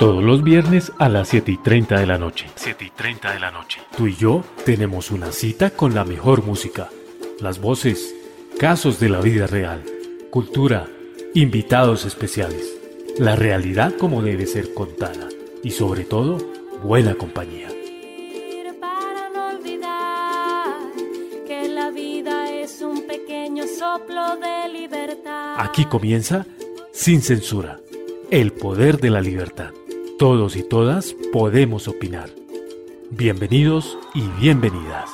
Todos los viernes a las 7 y 30 de la noche. 7 y 30 de la noche. Tú y yo tenemos una cita con la mejor música. Las voces, casos de la vida real, cultura, invitados especiales. La realidad como debe ser contada. Y sobre todo, buena compañía. Para no olvidar que la vida es un pequeño soplo de libertad. Aquí comienza Sin Censura, el poder de la libertad. Todos y todas podemos opinar. Bienvenidos y bienvenidas.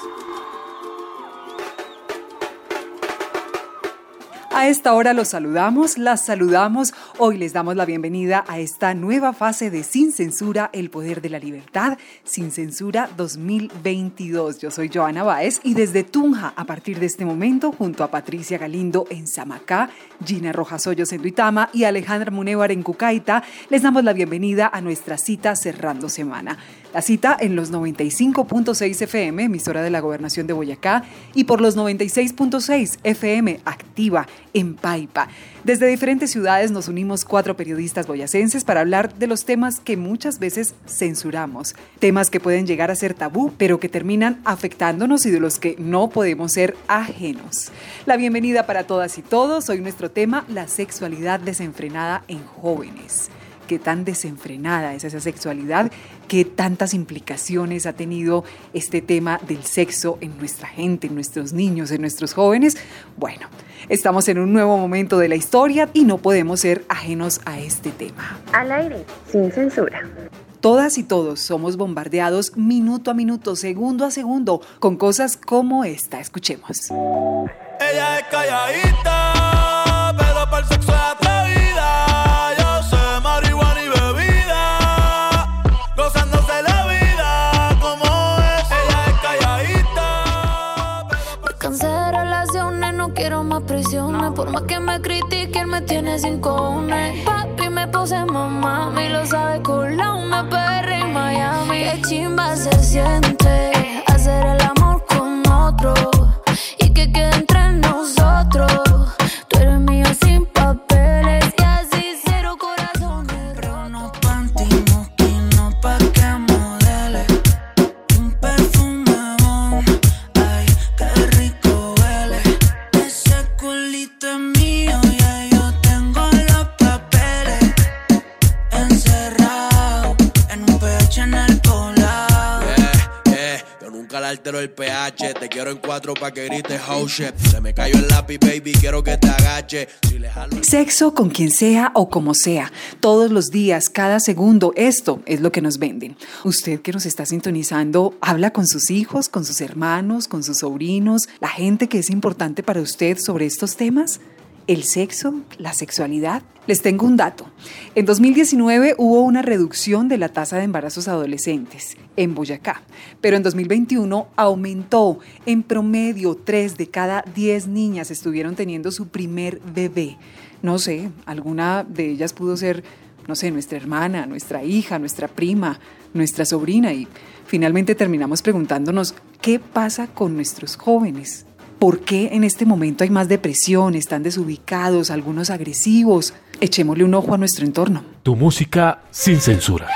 A esta hora los saludamos, las saludamos. Hoy les damos la bienvenida a esta nueva fase de Sin Censura, el poder de la libertad, Sin Censura 2022. Yo soy Joana Báez y desde Tunja, a partir de este momento, junto a Patricia Galindo en Samacá, Gina Rojas Hoyos en Duitama y Alejandra Munevar en Cucaita, les damos la bienvenida a nuestra cita cerrando semana. La cita en los 95.6 FM, emisora de la Gobernación de Boyacá, y por los 96.6 FM, activa en Paipa. Desde diferentes ciudades nos unimos cuatro periodistas boyacenses para hablar de los temas que muchas veces censuramos. Temas que pueden llegar a ser tabú, pero que terminan afectándonos y de los que no podemos ser ajenos. La bienvenida para todas y todos. Hoy nuestro tema, la sexualidad desenfrenada en jóvenes qué tan desenfrenada es esa sexualidad, qué tantas implicaciones ha tenido este tema del sexo en nuestra gente, en nuestros niños, en nuestros jóvenes. Bueno, estamos en un nuevo momento de la historia y no podemos ser ajenos a este tema. Al aire, sin censura. Todas y todos somos bombardeados minuto a minuto, segundo a segundo, con cosas como esta. Escuchemos. Ella es calladita, más que me critiquen, me tiene sin cojones. Papi me puse mamá, y lo sabe con la una perra en Miami. Qué chimba se siente hacer el amor con otro y que quede entre nosotros. Te quiero en cuatro pa' que grites oh. Se me cayó el lápiz, baby, quiero que te agache. Sexo con quien sea o como sea, todos los días, cada segundo, esto es lo que nos venden. Usted que nos está sintonizando, habla con sus hijos, con sus hermanos, con sus sobrinos, la gente que es importante para usted sobre estos temas. El sexo, la sexualidad. Les tengo un dato. En 2019 hubo una reducción de la tasa de embarazos adolescentes en Boyacá, pero en 2021 aumentó. En promedio, 3 de cada 10 niñas estuvieron teniendo su primer bebé. No sé, alguna de ellas pudo ser, no sé, nuestra hermana, nuestra hija, nuestra prima, nuestra sobrina y finalmente terminamos preguntándonos qué pasa con nuestros jóvenes. ¿Por qué en este momento hay más depresión? ¿Están desubicados? ¿Algunos agresivos? Echémosle un ojo a nuestro entorno. Tu música sin censura.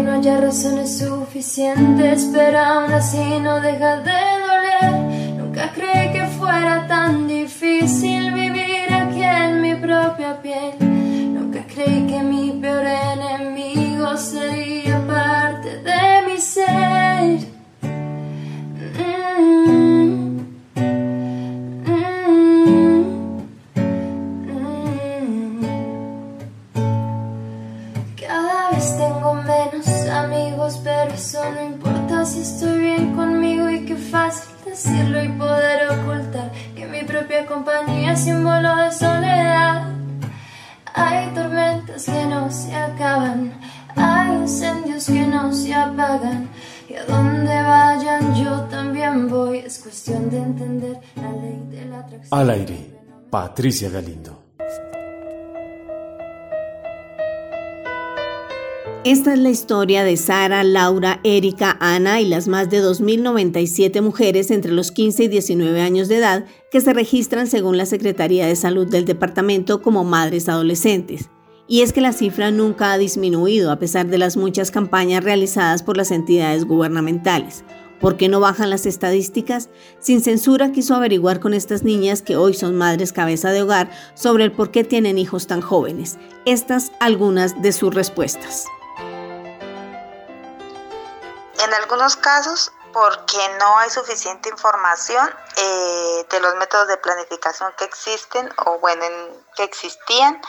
No haya razones suficientes, pero aún así no deja de de entender la ley de la atracción. Al aire, Patricia Galindo. Esta es la historia de Sara, Laura, Erika, Ana y las más de 2.097 mujeres entre los 15 y 19 años de edad que se registran según la Secretaría de Salud del departamento como madres adolescentes. Y es que la cifra nunca ha disminuido a pesar de las muchas campañas realizadas por las entidades gubernamentales. ¿Por qué no bajan las estadísticas? Sin Censura quiso averiguar con estas niñas que hoy son madres cabeza de hogar sobre el por qué tienen hijos tan jóvenes. Estas algunas de sus respuestas. En algunos casos, porque no hay suficiente información eh, de los métodos de planificación que existen o bueno, en- que existían.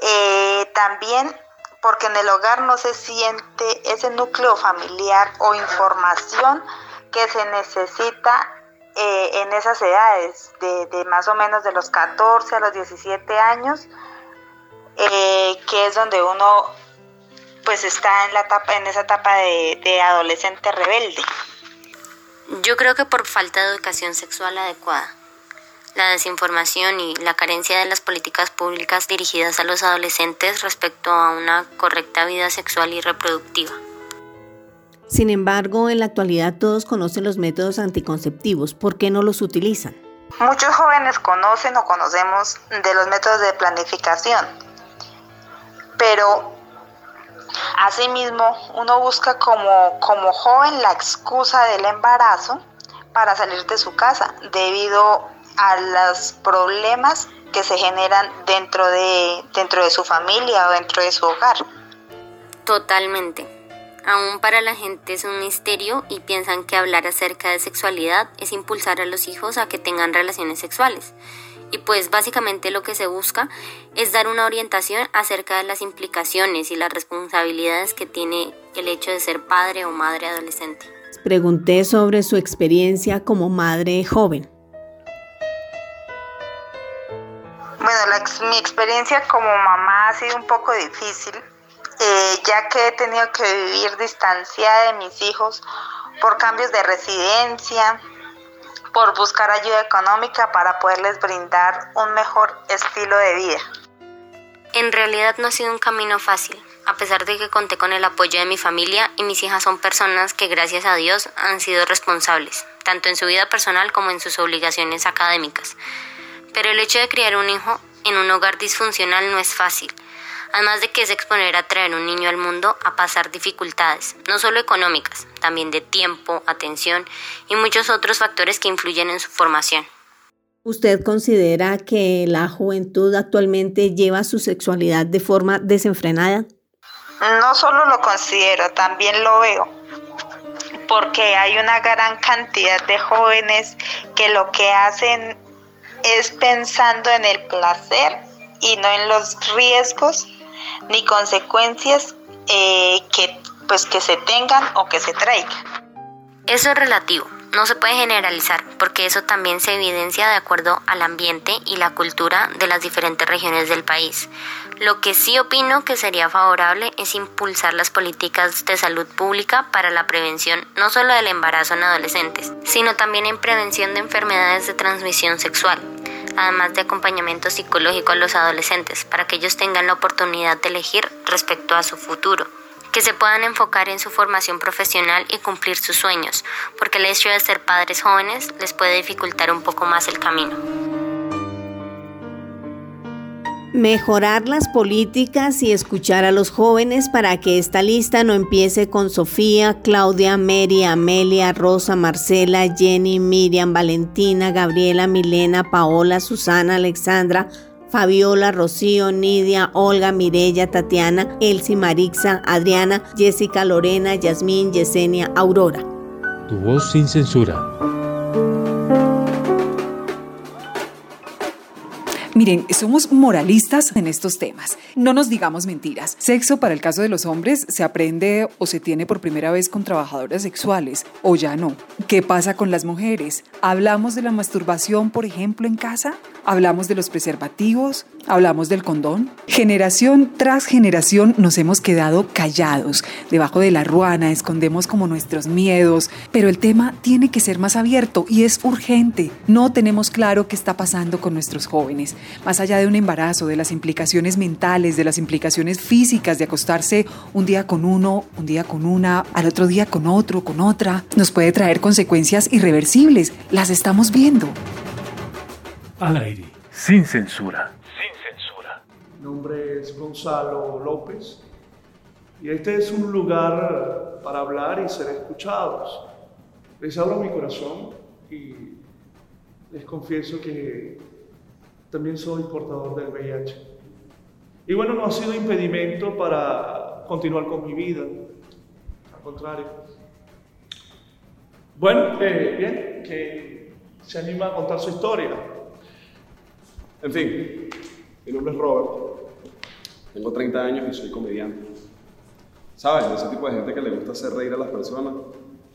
Eh, también porque en el hogar no se siente ese núcleo familiar o información que se necesita eh, en esas edades, de, de más o menos de los 14 a los 17 años, eh, que es donde uno pues está en la etapa, en esa etapa de, de adolescente rebelde. Yo creo que por falta de educación sexual adecuada, la desinformación y la carencia de las políticas públicas dirigidas a los adolescentes respecto a una correcta vida sexual y reproductiva. Sin embargo, en la actualidad todos conocen los métodos anticonceptivos. ¿Por qué no los utilizan? Muchos jóvenes conocen o conocemos de los métodos de planificación, pero asimismo uno busca como, como joven la excusa del embarazo para salir de su casa debido a los problemas que se generan dentro de, dentro de su familia o dentro de su hogar. Totalmente. Aún para la gente es un misterio y piensan que hablar acerca de sexualidad es impulsar a los hijos a que tengan relaciones sexuales. Y pues básicamente lo que se busca es dar una orientación acerca de las implicaciones y las responsabilidades que tiene el hecho de ser padre o madre adolescente. Pregunté sobre su experiencia como madre joven. Bueno, la mi experiencia como mamá ha sido un poco difícil, eh, ya que he tenido que vivir distanciada de mis hijos por cambios de residencia, por buscar ayuda económica para poderles brindar un mejor estilo de vida. En realidad no ha sido un camino fácil, a pesar de que conté con el apoyo de mi familia y mis hijas son personas que gracias a Dios han sido responsables, tanto en su vida personal como en sus obligaciones académicas. Pero el hecho de criar un hijo en un hogar disfuncional no es fácil, además de que es exponer a traer un niño al mundo a pasar dificultades, no solo económicas, también de tiempo, atención y muchos otros factores que influyen en su formación. ¿Usted considera que la juventud actualmente lleva su sexualidad de forma desenfrenada? No solo lo considero, también lo veo, porque hay una gran cantidad de jóvenes que lo que hacen es pensando en el placer y no en los riesgos ni consecuencias eh, que pues que se tengan o que se traigan. Eso es relativo, no se puede generalizar, porque eso también se evidencia de acuerdo al ambiente y la cultura de las diferentes regiones del país. Lo que sí opino que sería favorable es impulsar las políticas de salud pública para la prevención no solo del embarazo en adolescentes, sino también en prevención de enfermedades de transmisión sexual, además de acompañamiento psicológico a los adolescentes, para que ellos tengan la oportunidad de elegir respecto a su futuro que se puedan enfocar en su formación profesional y cumplir sus sueños, porque el hecho de ser padres jóvenes les puede dificultar un poco más el camino. Mejorar las políticas y escuchar a los jóvenes para que esta lista no empiece con Sofía, Claudia, Mary, Amelia, Rosa, Marcela, Jenny, Miriam, Valentina, Gabriela, Milena, Paola, Susana, Alexandra, Fabiola, Rocío, Nidia, Olga, Mirella, Tatiana, Elsie, Marixa, Adriana, Jessica, Lorena, Yasmín, Yesenia, Aurora. Tu voz sin censura. Miren, somos moralistas en estos temas. No nos digamos mentiras. Sexo para el caso de los hombres se aprende o se tiene por primera vez con trabajadoras sexuales o ya no. ¿Qué pasa con las mujeres? ¿Hablamos de la masturbación, por ejemplo, en casa? ¿Hablamos de los preservativos? ¿Hablamos del condón? Generación tras generación nos hemos quedado callados. Debajo de la ruana escondemos como nuestros miedos. Pero el tema tiene que ser más abierto y es urgente. No tenemos claro qué está pasando con nuestros jóvenes. Más allá de un embarazo, de las implicaciones mentales, de las implicaciones físicas de acostarse un día con uno, un día con una, al otro día con otro, con otra, nos puede traer consecuencias irreversibles. Las estamos viendo. Al aire, sin censura. Sin censura. Mi nombre es Gonzalo López y este es un lugar para hablar y ser escuchados. Les hablo mi corazón y les confieso que también soy portador del VIH. Y bueno, no ha sido impedimento para continuar con mi vida, al contrario. Bueno, eh, bien, que se anima a contar su historia. En fin, mi nombre es Robert, tengo 30 años y soy comediante. ¿Sabes? Ese tipo de gente que le gusta hacer reír a las personas,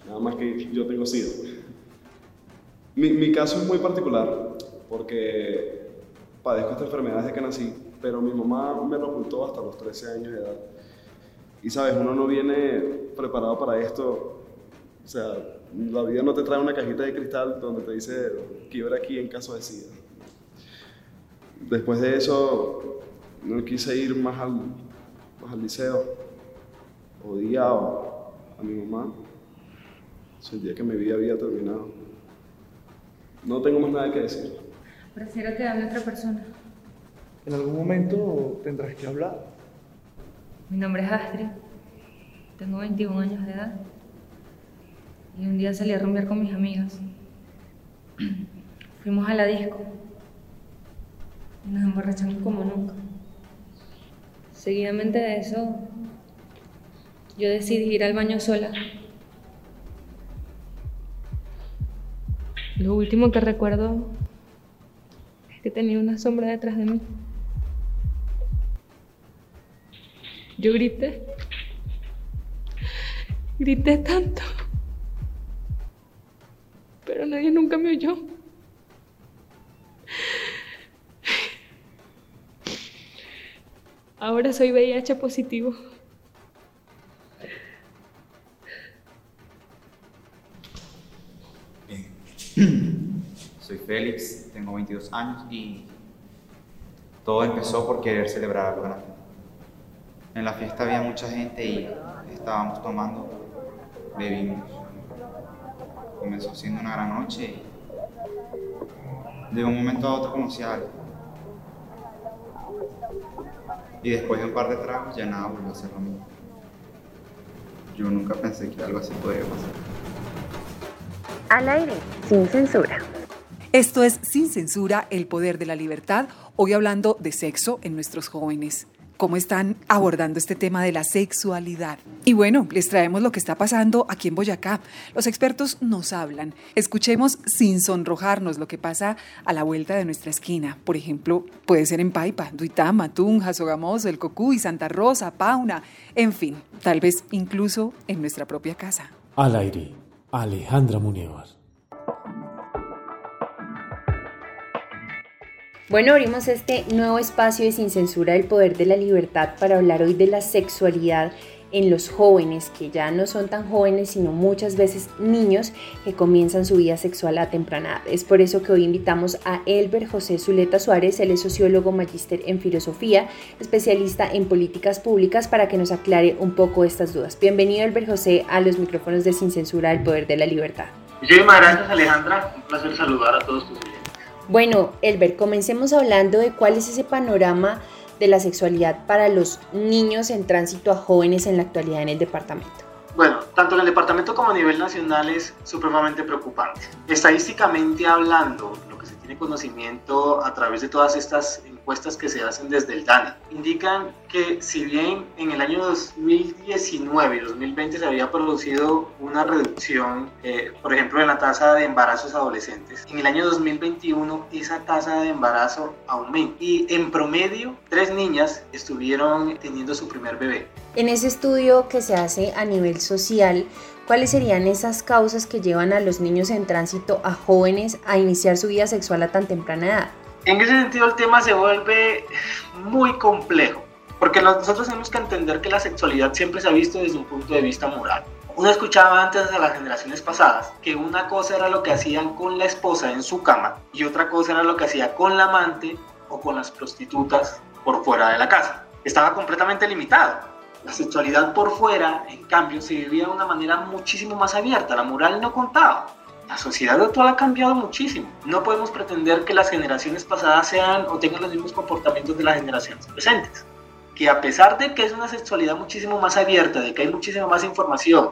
nada más que yo tengo SIDA. Mi, mi caso es muy particular porque padezco esta enfermedad desde que nací, pero mi mamá me lo ocultó hasta los 13 años de edad. Y sabes, uno no viene preparado para esto. O sea, la vida no te trae una cajita de cristal donde te dice quiebra aquí en caso de SIDA. Después de eso, no quise ir más al, más al liceo. Odiaba a mi mamá. Sentía que mi vida había terminado. No tengo más nada que decir. Prefiero que hable otra persona. En algún momento tendrás que hablar. Mi nombre es Astrid. Tengo 21 años de edad. Y un día salí a rumbear con mis amigas. Fuimos a la disco. Y nos emborrachamos como nunca. Seguidamente de eso, yo decidí ir al baño sola. Lo último que recuerdo tenía una sombra detrás de mí. Yo grité. Grité tanto. Pero nadie nunca me oyó. Ahora soy VIH positivo. Soy Félix, tengo 22 años y todo empezó por querer celebrar algo grande. En la fiesta había mucha gente y estábamos tomando, bebimos. Comenzó siendo una gran noche y de un momento a otro conocí a alguien. Y después de un par de tragos ya nada volvió a ser lo mismo. Yo nunca pensé que algo así podría pasar. Al aire, sin censura. Esto es Sin Censura, el poder de la libertad, hoy hablando de sexo en nuestros jóvenes. ¿Cómo están abordando este tema de la sexualidad? Y bueno, les traemos lo que está pasando aquí en Boyacá. Los expertos nos hablan. Escuchemos sin sonrojarnos lo que pasa a la vuelta de nuestra esquina. Por ejemplo, puede ser en Paipa, Duitama, Tunja, Sogamoso, El Cocuy, Santa Rosa, Pauna, en fin, tal vez incluso en nuestra propia casa. Al aire, Alejandra Muñoz. Bueno, abrimos este nuevo espacio de Sin Censura del Poder de la Libertad para hablar hoy de la sexualidad en los jóvenes, que ya no son tan jóvenes, sino muchas veces niños que comienzan su vida sexual a temprana edad. Es por eso que hoy invitamos a Elber José Zuleta Suárez, él es sociólogo magíster en filosofía, especialista en políticas públicas, para que nos aclare un poco estas dudas. Bienvenido, Elber José, a los micrófonos de Sin Censura del Poder de la Libertad. Muchísimas gracias, Alejandra. Un placer saludar a todos tus. Bueno, Elber, comencemos hablando de cuál es ese panorama de la sexualidad para los niños en tránsito a jóvenes en la actualidad en el departamento. Bueno, tanto en el departamento como a nivel nacional es supremamente preocupante. Estadísticamente hablando, lo que se tiene conocimiento a través de todas estas encuestas que se hacen desde el DANE indican que si bien en el año 2019 y 2020 se había producido una reducción, eh, por ejemplo, en la tasa de embarazos adolescentes, en el año 2021 esa tasa de embarazo aumenta y en promedio tres niñas estuvieron teniendo su primer bebé. En ese estudio que se hace a nivel social, ¿Cuáles serían esas causas que llevan a los niños en tránsito a jóvenes a iniciar su vida sexual a tan temprana edad? En ese sentido el tema se vuelve muy complejo, porque nosotros tenemos que entender que la sexualidad siempre se ha visto desde un punto de vista moral. Uno escuchaba antes de las generaciones pasadas que una cosa era lo que hacían con la esposa en su cama y otra cosa era lo que hacía con la amante o con las prostitutas por fuera de la casa. Estaba completamente limitado. La sexualidad por fuera, en cambio, se vivía de una manera muchísimo más abierta. La moral no contaba. La sociedad actual ha cambiado muchísimo. No podemos pretender que las generaciones pasadas sean o tengan los mismos comportamientos de las generaciones presentes. Que a pesar de que es una sexualidad muchísimo más abierta, de que hay muchísima más información,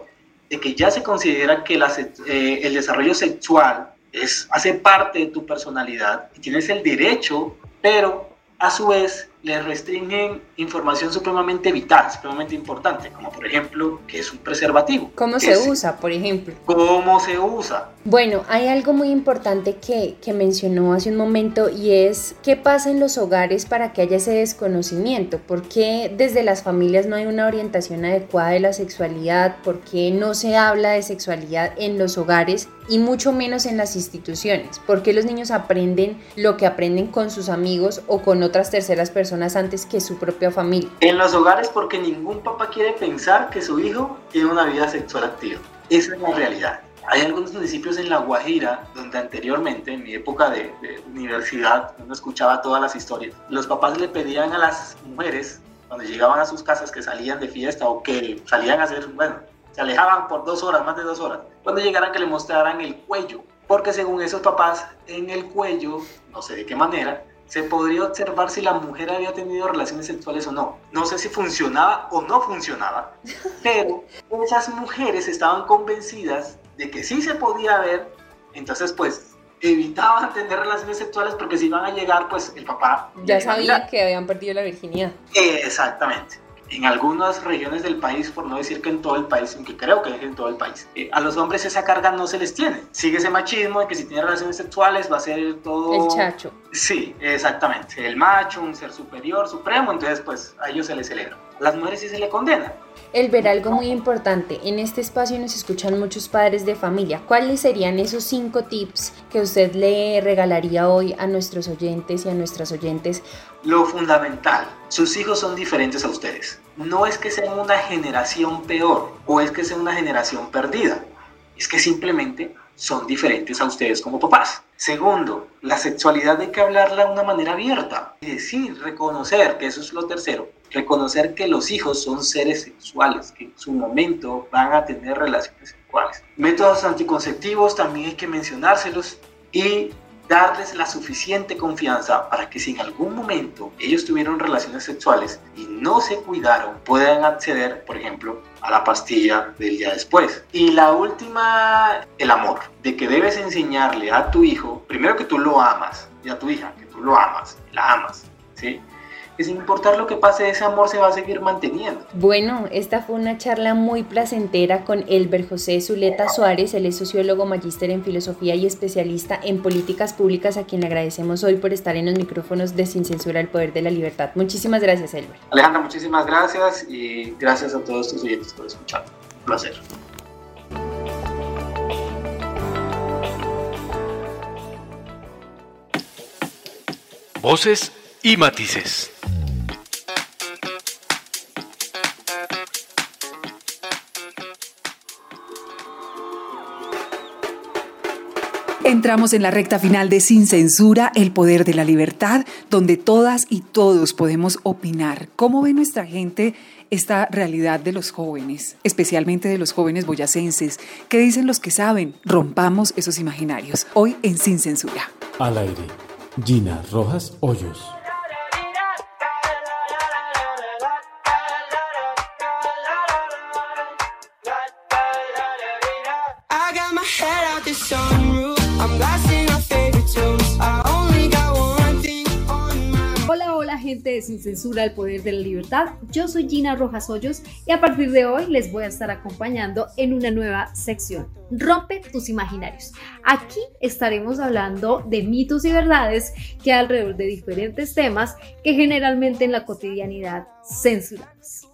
de que ya se considera que eh, el desarrollo sexual es, hace parte de tu personalidad y tienes el derecho, pero a su vez le restringen información supremamente vital, supremamente importante, como por ejemplo que es un preservativo. ¿Cómo se usa, por ejemplo? ¿Cómo se usa? Bueno, hay algo muy importante que, que mencionó hace un momento y es qué pasa en los hogares para que haya ese desconocimiento, por qué desde las familias no hay una orientación adecuada de la sexualidad, por qué no se habla de sexualidad en los hogares y mucho menos en las instituciones, por qué los niños aprenden lo que aprenden con sus amigos o con otras terceras antes que su propia familia. En los hogares porque ningún papá quiere pensar que su hijo tiene una vida sexual activa. Esa es la realidad. Hay algunos municipios en La Guajira donde anteriormente, en mi época de, universidad, uno escuchaba todas las historias. Los papás le pedían a las mujeres, cuando llegaban a sus casas, que salían de fiesta o que salían a hacer, bueno, se alejaban por dos horas, más de dos horas, cuando llegaran que le mostraran el cuello. Porque según esos papás, en el cuello, no sé de qué manera, se podría observar si la mujer había tenido relaciones sexuales o no. No sé si funcionaba o no funcionaba, pero esas mujeres estaban convencidas de que sí se podía ver, entonces pues evitaban tener relaciones sexuales porque si iban a llegar, pues el papá... Ya sabía que habían perdido la virginidad. Exactamente en algunas regiones del país, por no decir que en todo el país, aunque creo que es en todo el país, eh, a los hombres esa carga no se les tiene. Sigue ese machismo de que si tiene relaciones sexuales va a ser todo... El chacho. Sí, exactamente. El macho, un ser superior, supremo, entonces pues a ellos se les celebra. A las mujeres sí se le condena. El ver algo muy importante. En este espacio nos escuchan muchos padres de familia. ¿Cuáles serían esos cinco tips que usted le regalaría hoy a nuestros oyentes y a nuestras oyentes? Lo fundamental, sus hijos son diferentes a ustedes. No es que sean una generación peor o es que sea una generación perdida. Es que simplemente son diferentes a ustedes como papás. Segundo, la sexualidad hay que hablarla de una manera abierta. Y decir, reconocer, que eso es lo tercero, reconocer que los hijos son seres sexuales, que en su momento van a tener relaciones sexuales. Métodos anticonceptivos también hay que mencionárselos y darles la suficiente confianza para que si en algún momento ellos tuvieron relaciones sexuales y no se cuidaron, puedan acceder, por ejemplo, a la pastilla del día después. Y la última, el amor, de que debes enseñarle a tu hijo, primero que tú lo amas, y a tu hija, que tú lo amas, la amas, ¿sí? Que sin importar lo que pase, ese amor se va a seguir manteniendo. Bueno, esta fue una charla muy placentera con Elber José Zuleta Suárez, él es sociólogo, magíster en filosofía y especialista en políticas públicas, a quien le agradecemos hoy por estar en los micrófonos de Sin Censura el Poder de la Libertad. Muchísimas gracias, Elber. Alejandra, muchísimas gracias y gracias a todos tus oyentes por escuchar. Un placer. Voces y matices. Entramos en la recta final de Sin Censura, el poder de la libertad, donde todas y todos podemos opinar. ¿Cómo ve nuestra gente esta realidad de los jóvenes, especialmente de los jóvenes boyacenses? ¿Qué dicen los que saben? Rompamos esos imaginarios. Hoy en Sin Censura. Al aire Gina Rojas Hoyos. De Sin Censura, el Poder de la Libertad. Yo soy Gina Rojas Hoyos y a partir de hoy les voy a estar acompañando en una nueva sección, Rompe tus imaginarios. Aquí estaremos hablando de mitos y verdades que alrededor de diferentes temas que generalmente en la cotidianidad censuramos.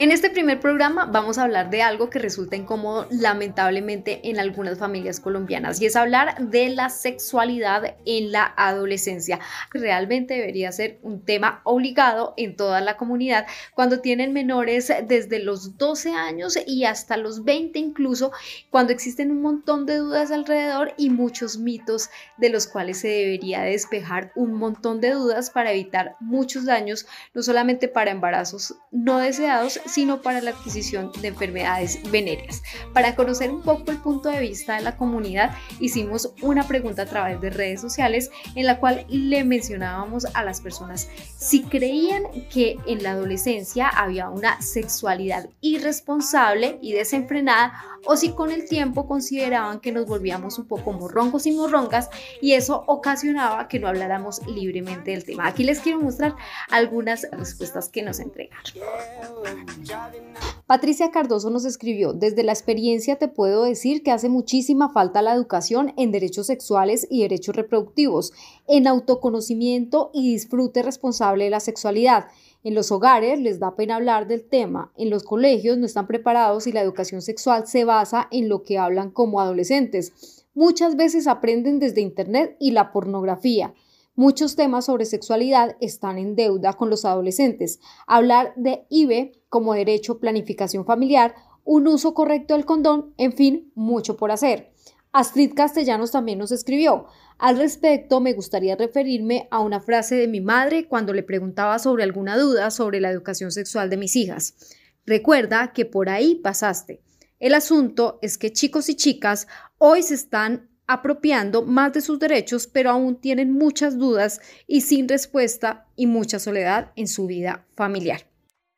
En este primer programa vamos a hablar de algo que resulta incómodo lamentablemente en algunas familias colombianas y es hablar de la sexualidad en la adolescencia. Realmente debería ser un tema obligado en toda la comunidad cuando tienen menores desde los 12 años y hasta los 20 incluso, cuando existen un montón de dudas alrededor y muchos mitos de los cuales se debería despejar un montón de dudas para evitar muchos daños, no solamente para embarazos no deseados, sino para la adquisición de enfermedades venéreas. Para conocer un poco el punto de vista de la comunidad, hicimos una pregunta a través de redes sociales en la cual le mencionábamos a las personas si creían que en la adolescencia había una sexualidad irresponsable y desenfrenada o si con el tiempo consideraban que nos volvíamos un poco morroncos y morrongas y eso ocasionaba que no habláramos libremente del tema. Aquí les quiero mostrar algunas respuestas que nos entregaron. Patricia Cardoso nos escribió, desde la experiencia te puedo decir que hace muchísima falta la educación en derechos sexuales y derechos reproductivos, en autoconocimiento y disfrute responsable de la sexualidad. En los hogares les da pena hablar del tema, en los colegios no están preparados y la educación sexual se basa en lo que hablan como adolescentes. Muchas veces aprenden desde Internet y la pornografía. Muchos temas sobre sexualidad están en deuda con los adolescentes. Hablar de IBE como derecho planificación familiar, un uso correcto del condón, en fin, mucho por hacer. Astrid Castellanos también nos escribió. Al respecto, me gustaría referirme a una frase de mi madre cuando le preguntaba sobre alguna duda sobre la educación sexual de mis hijas. Recuerda que por ahí pasaste. El asunto es que chicos y chicas hoy se están apropiando más de sus derechos, pero aún tienen muchas dudas y sin respuesta y mucha soledad en su vida familiar.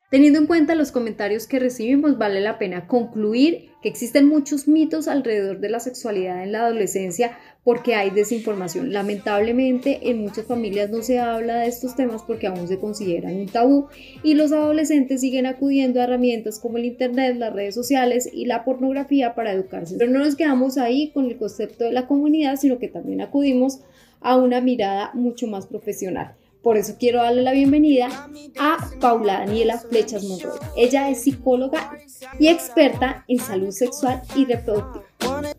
Teniendo en cuenta los comentarios que recibimos, vale la pena concluir que existen muchos mitos alrededor de la sexualidad en la adolescencia porque hay desinformación. Lamentablemente en muchas familias no se habla de estos temas porque aún se consideran un tabú y los adolescentes siguen acudiendo a herramientas como el Internet, las redes sociales y la pornografía para educarse. Pero no nos quedamos ahí con el concepto de la comunidad, sino que también acudimos a una mirada mucho más profesional. Por eso quiero darle la bienvenida a Paula Daniela Flechas Monroy. Ella es psicóloga y experta en salud sexual y reproductiva.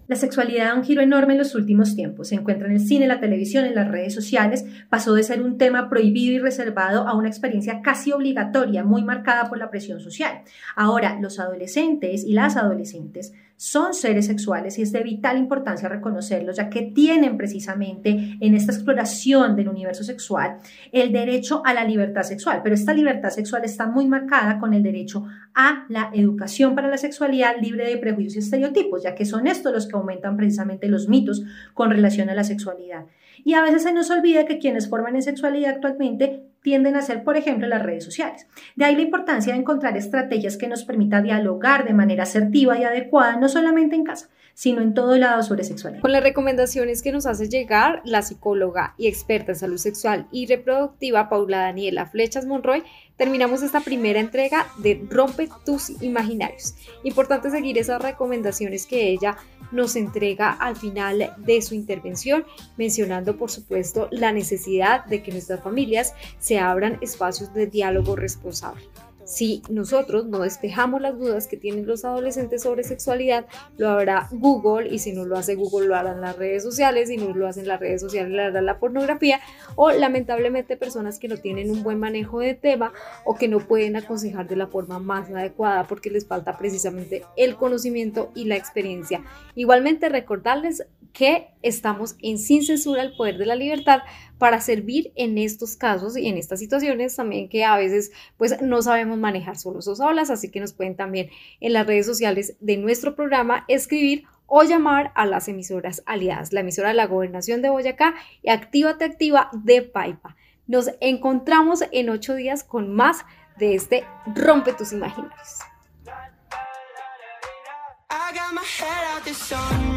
La sexualidad da un giro enorme en los últimos tiempos. Se encuentra en el cine, la televisión, en las redes sociales. Pasó de ser un tema prohibido y reservado a una experiencia casi obligatoria, muy marcada por la presión social. Ahora, los adolescentes y las adolescentes son seres sexuales y es de vital importancia reconocerlos, ya que tienen precisamente en esta exploración del universo sexual el derecho a la libertad sexual, pero esta libertad sexual está muy marcada con el derecho a la educación para la sexualidad libre de prejuicios y estereotipos, ya que son estos los que aumentan precisamente los mitos con relación a la sexualidad. Y a veces se nos olvida que quienes forman en sexualidad actualmente tienden a ser, por ejemplo, las redes sociales. De ahí la importancia de encontrar estrategias que nos permita dialogar de manera asertiva y adecuada, no solamente en casa, sino en todo lado sobre sexualidad. Con las recomendaciones que nos hace llegar la psicóloga y experta en salud sexual y reproductiva Paula Daniela Flechas Monroy, terminamos esta primera entrega de Rompe tus imaginarios. Importante seguir esas recomendaciones que ella nos entrega al final de su intervención, mencionando por supuesto la necesidad de que nuestras familias se abran espacios de diálogo responsable. Si nosotros no despejamos las dudas que tienen los adolescentes sobre sexualidad, lo hará Google y si no lo hace Google lo harán las redes sociales, y no lo hacen las redes sociales lo hará la pornografía o lamentablemente personas que no tienen un buen manejo de tema o que no pueden aconsejar de la forma más adecuada porque les falta precisamente el conocimiento y la experiencia. Igualmente recordarles que estamos en Sin Censura, el Poder de la Libertad, para servir en estos casos y en estas situaciones también que a veces pues no sabemos manejar solo o solas, así que nos pueden también en las redes sociales de nuestro programa escribir o llamar a las emisoras aliadas, la emisora de la Gobernación de Boyacá y Actívate Activa de Paipa. Nos encontramos en ocho días con más de este Rompe tus Imaginarios.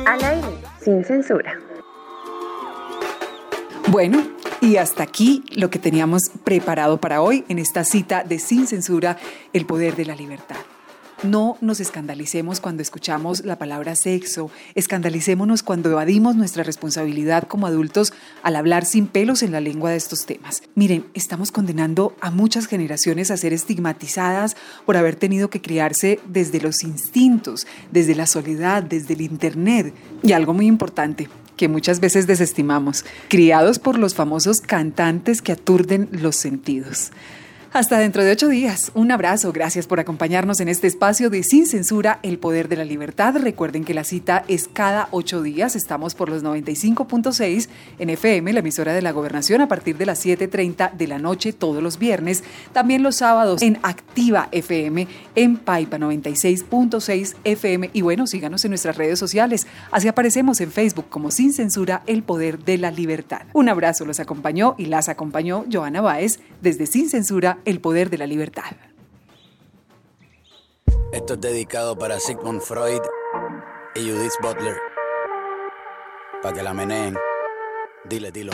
Al aire, sin censura. Bueno, y hasta aquí lo que teníamos preparado para hoy en esta cita de Sin Censura, el poder de la libertad. No nos escandalicemos cuando escuchamos la palabra sexo, escandalicémonos cuando evadimos nuestra responsabilidad como adultos al hablar sin pelos en la lengua de estos temas. Miren, estamos condenando a muchas generaciones a ser estigmatizadas por haber tenido que criarse desde los instintos, desde la soledad, desde el Internet. Y algo muy importante, que muchas veces desestimamos, criados por los famosos cantantes que aturden los sentidos. Hasta dentro de ocho días. Un abrazo. Gracias por acompañarnos en este espacio de Sin Censura, el poder de la libertad. Recuerden que la cita es cada ocho días. Estamos por los 95.6 en FM, la emisora de la gobernación, a partir de las 7.30 de la noche todos los viernes. También los sábados en Activa FM, en Paipa 96.6 FM. Y bueno, síganos en nuestras redes sociales. Así aparecemos en Facebook como Sin Censura, el poder de la libertad. Un abrazo. Los acompañó y las acompañó Joana Báez desde Sin Censura el poder de la libertad. Esto es dedicado para Sigmund Freud y Judith Butler. Para que la meneen. Dile, dilo.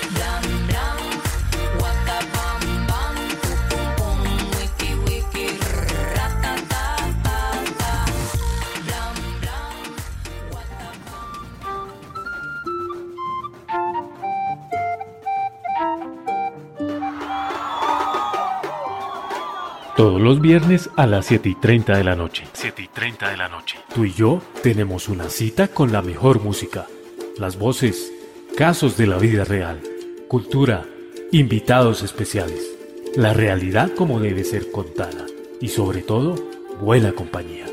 Todos los viernes a las 7 y 30 de la noche. 7 y 30 de la noche. Tú y yo tenemos una cita con la mejor música. Las voces, casos de la vida real, cultura, invitados especiales. La realidad como debe ser contada. Y sobre todo, buena compañía.